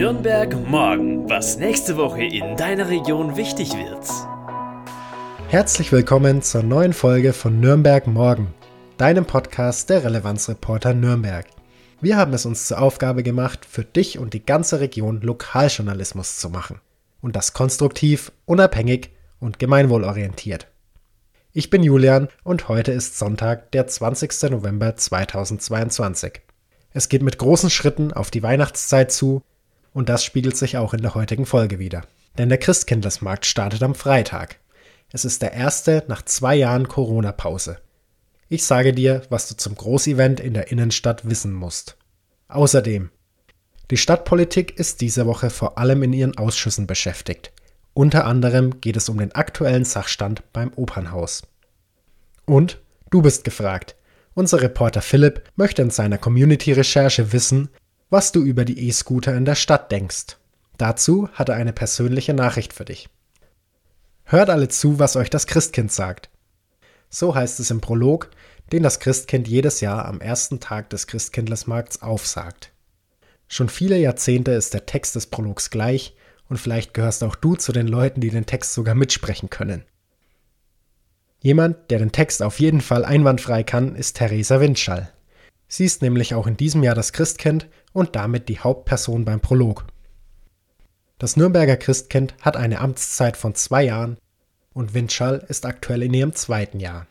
Nürnberg morgen, was nächste Woche in deiner Region wichtig wird. Herzlich willkommen zur neuen Folge von Nürnberg morgen, deinem Podcast der Relevanzreporter Nürnberg. Wir haben es uns zur Aufgabe gemacht, für dich und die ganze Region Lokaljournalismus zu machen. Und das konstruktiv, unabhängig und gemeinwohlorientiert. Ich bin Julian und heute ist Sonntag, der 20. November 2022. Es geht mit großen Schritten auf die Weihnachtszeit zu und das spiegelt sich auch in der heutigen Folge wieder. Denn der Christkindlesmarkt startet am Freitag. Es ist der erste nach zwei Jahren Corona-Pause. Ich sage dir, was du zum Großevent in der Innenstadt wissen musst. Außerdem, die Stadtpolitik ist diese Woche vor allem in ihren Ausschüssen beschäftigt. Unter anderem geht es um den aktuellen Sachstand beim Opernhaus. Und du bist gefragt. Unser Reporter Philipp möchte in seiner Community-Recherche wissen, was du über die E-Scooter in der Stadt denkst. Dazu hat er eine persönliche Nachricht für dich. Hört alle zu, was euch das Christkind sagt. So heißt es im Prolog, den das Christkind jedes Jahr am ersten Tag des Christkindlesmarkts aufsagt. Schon viele Jahrzehnte ist der Text des Prologs gleich und vielleicht gehörst auch du zu den Leuten, die den Text sogar mitsprechen können. Jemand, der den Text auf jeden Fall einwandfrei kann, ist Theresa Windschall. Sie ist nämlich auch in diesem Jahr das Christkind und damit die Hauptperson beim Prolog. Das Nürnberger Christkind hat eine Amtszeit von zwei Jahren und Windschall ist aktuell in ihrem zweiten Jahr.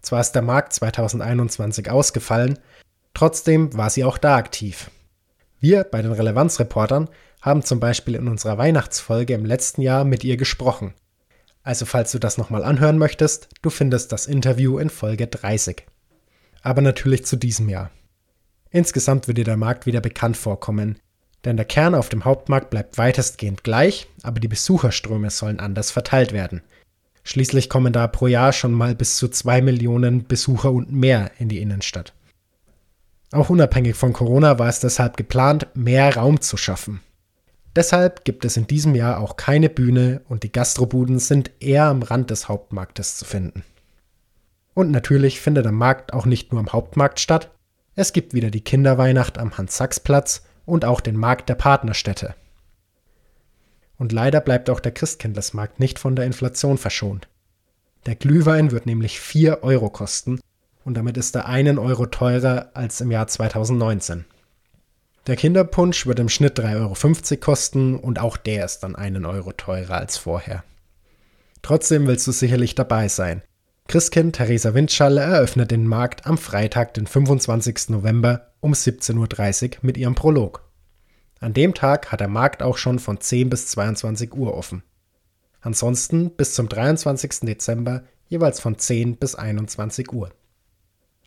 Zwar ist der Markt 2021 ausgefallen, trotzdem war sie auch da aktiv. Wir bei den Relevanzreportern haben zum Beispiel in unserer Weihnachtsfolge im letzten Jahr mit ihr gesprochen. Also falls du das nochmal anhören möchtest, du findest das Interview in Folge 30. Aber natürlich zu diesem Jahr. Insgesamt wird dir der Markt wieder bekannt vorkommen, denn der Kern auf dem Hauptmarkt bleibt weitestgehend gleich, aber die Besucherströme sollen anders verteilt werden. Schließlich kommen da pro Jahr schon mal bis zu zwei Millionen Besucher und mehr in die Innenstadt. Auch unabhängig von Corona war es deshalb geplant, mehr Raum zu schaffen. Deshalb gibt es in diesem Jahr auch keine Bühne und die Gastrobuden sind eher am Rand des Hauptmarktes zu finden. Und natürlich findet der Markt auch nicht nur am Hauptmarkt statt, es gibt wieder die Kinderweihnacht am Hans-Sachs-Platz und auch den Markt der Partnerstädte. Und leider bleibt auch der Christkindlesmarkt nicht von der Inflation verschont. Der Glühwein wird nämlich 4 Euro kosten und damit ist er einen Euro teurer als im Jahr 2019. Der Kinderpunsch wird im Schnitt 3,50 Euro kosten und auch der ist dann einen Euro teurer als vorher. Trotzdem willst du sicherlich dabei sein, Christkind Theresa Windschalle eröffnet den Markt am Freitag, den 25. November um 17.30 Uhr mit ihrem Prolog. An dem Tag hat der Markt auch schon von 10 bis 22 Uhr offen. Ansonsten bis zum 23. Dezember jeweils von 10 bis 21 Uhr.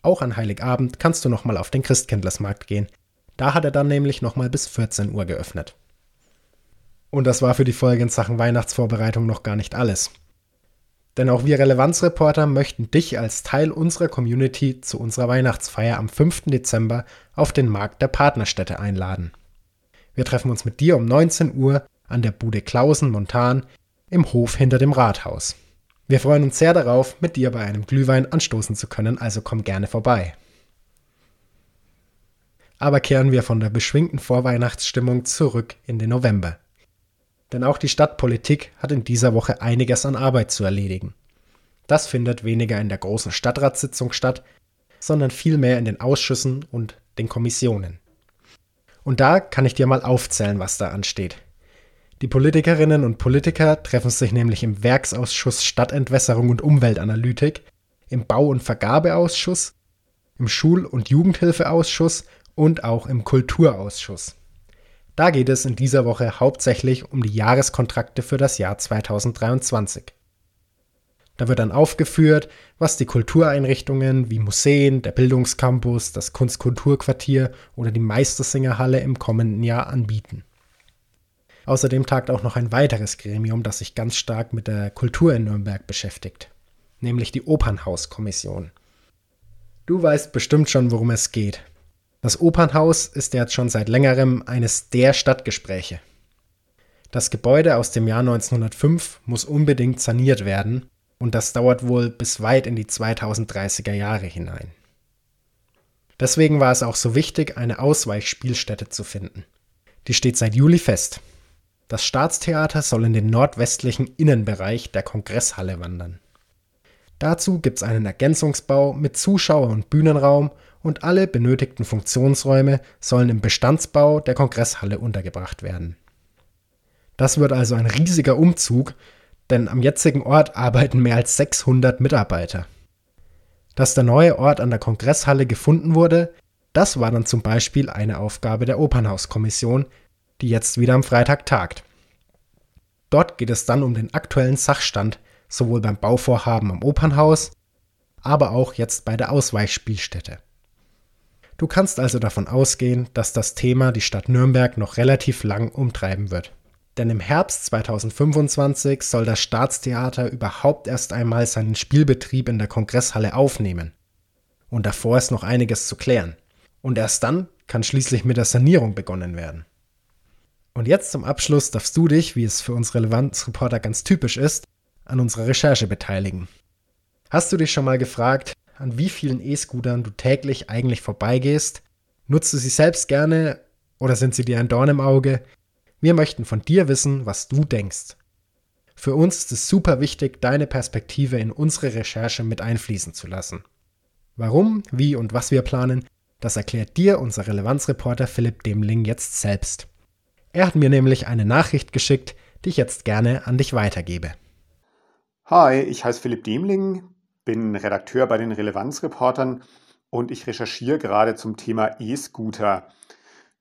Auch an Heiligabend kannst du nochmal auf den Christkindlersmarkt gehen. Da hat er dann nämlich nochmal bis 14 Uhr geöffnet. Und das war für die Folge in Sachen Weihnachtsvorbereitung noch gar nicht alles. Denn auch wir Relevanzreporter möchten dich als Teil unserer Community zu unserer Weihnachtsfeier am 5. Dezember auf den Markt der Partnerstädte einladen. Wir treffen uns mit dir um 19 Uhr an der Bude Klausen Montan im Hof hinter dem Rathaus. Wir freuen uns sehr darauf, mit dir bei einem Glühwein anstoßen zu können, also komm gerne vorbei. Aber kehren wir von der beschwingten Vorweihnachtsstimmung zurück in den November. Denn auch die Stadtpolitik hat in dieser Woche einiges an Arbeit zu erledigen. Das findet weniger in der großen Stadtratssitzung statt, sondern vielmehr in den Ausschüssen und den Kommissionen. Und da kann ich dir mal aufzählen, was da ansteht. Die Politikerinnen und Politiker treffen sich nämlich im Werksausschuss Stadtentwässerung und Umweltanalytik, im Bau- und Vergabeausschuss, im Schul- und Jugendhilfeausschuss und auch im Kulturausschuss. Da geht es in dieser Woche hauptsächlich um die Jahreskontrakte für das Jahr 2023. Da wird dann aufgeführt, was die Kultureinrichtungen wie Museen, der Bildungscampus, das Kunstkulturquartier oder die Meistersingerhalle im kommenden Jahr anbieten. Außerdem tagt auch noch ein weiteres Gremium, das sich ganz stark mit der Kultur in Nürnberg beschäftigt, nämlich die Opernhauskommission. Du weißt bestimmt schon, worum es geht. Das Opernhaus ist jetzt schon seit längerem eines der Stadtgespräche. Das Gebäude aus dem Jahr 1905 muss unbedingt saniert werden und das dauert wohl bis weit in die 2030er Jahre hinein. Deswegen war es auch so wichtig, eine Ausweichspielstätte zu finden. Die steht seit Juli fest. Das Staatstheater soll in den nordwestlichen Innenbereich der Kongresshalle wandern. Dazu gibt es einen Ergänzungsbau mit Zuschauer- und Bühnenraum und alle benötigten Funktionsräume sollen im Bestandsbau der Kongresshalle untergebracht werden. Das wird also ein riesiger Umzug, denn am jetzigen Ort arbeiten mehr als 600 Mitarbeiter. Dass der neue Ort an der Kongresshalle gefunden wurde, das war dann zum Beispiel eine Aufgabe der Opernhauskommission, die jetzt wieder am Freitag tagt. Dort geht es dann um den aktuellen Sachstand, sowohl beim Bauvorhaben am Opernhaus, aber auch jetzt bei der Ausweichspielstätte. Du kannst also davon ausgehen, dass das Thema die Stadt Nürnberg noch relativ lang umtreiben wird. Denn im Herbst 2025 soll das Staatstheater überhaupt erst einmal seinen Spielbetrieb in der Kongresshalle aufnehmen. Und davor ist noch einiges zu klären. Und erst dann kann schließlich mit der Sanierung begonnen werden. Und jetzt zum Abschluss darfst du dich, wie es für uns Relevanzreporter ganz typisch ist, an unserer Recherche beteiligen. Hast du dich schon mal gefragt, an wie vielen E-Scootern du täglich eigentlich vorbeigehst? Nutzt du sie selbst gerne oder sind sie dir ein Dorn im Auge? Wir möchten von dir wissen, was du denkst. Für uns ist es super wichtig, deine Perspektive in unsere Recherche mit einfließen zu lassen. Warum, wie und was wir planen, das erklärt dir unser Relevanzreporter Philipp Demling jetzt selbst. Er hat mir nämlich eine Nachricht geschickt, die ich jetzt gerne an dich weitergebe. Hi, ich heiße Philipp Demling, bin Redakteur bei den Relevanzreportern und ich recherchiere gerade zum Thema E-Scooter.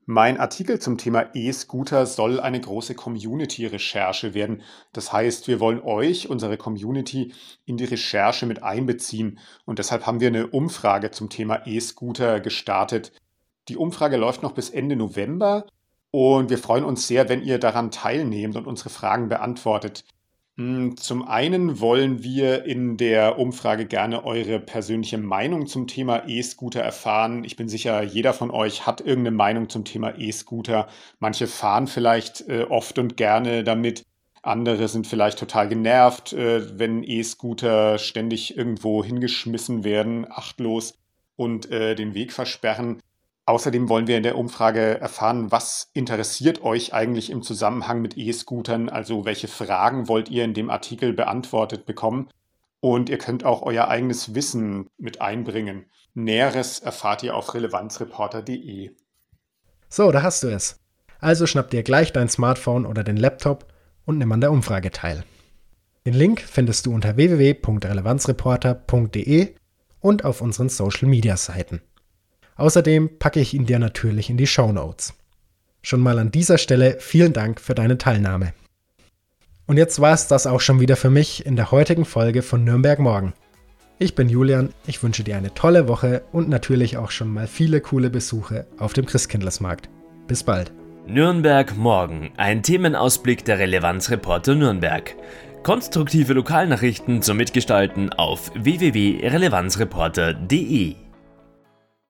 Mein Artikel zum Thema E-Scooter soll eine große Community-Recherche werden. Das heißt, wir wollen euch, unsere Community, in die Recherche mit einbeziehen. Und deshalb haben wir eine Umfrage zum Thema E-Scooter gestartet. Die Umfrage läuft noch bis Ende November und wir freuen uns sehr, wenn ihr daran teilnehmt und unsere Fragen beantwortet. Hm, zum einen wollen wir in der Umfrage gerne eure persönliche Meinung zum Thema E-Scooter erfahren. Ich bin sicher, jeder von euch hat irgendeine Meinung zum Thema E-Scooter. Manche fahren vielleicht äh, oft und gerne damit. Andere sind vielleicht total genervt, äh, wenn E-Scooter ständig irgendwo hingeschmissen werden, achtlos und äh, den Weg versperren. Außerdem wollen wir in der Umfrage erfahren, was interessiert euch eigentlich im Zusammenhang mit E-Scootern? Also welche Fragen wollt ihr in dem Artikel beantwortet bekommen? Und ihr könnt auch euer eigenes Wissen mit einbringen. Näheres erfahrt ihr auf relevanzreporter.de. So, da hast du es. Also schnapp dir gleich dein Smartphone oder den Laptop und nimm an der Umfrage teil. Den Link findest du unter www.relevanzreporter.de und auf unseren Social Media Seiten. Außerdem packe ich ihn dir natürlich in die Show Notes. Schon mal an dieser Stelle vielen Dank für deine Teilnahme. Und jetzt war es das auch schon wieder für mich in der heutigen Folge von Nürnberg Morgen. Ich bin Julian, ich wünsche dir eine tolle Woche und natürlich auch schon mal viele coole Besuche auf dem Christkindlesmarkt. Bis bald. Nürnberg Morgen, ein Themenausblick der Relevanzreporter Nürnberg. Konstruktive Lokalnachrichten zum Mitgestalten auf www.relevanzreporter.de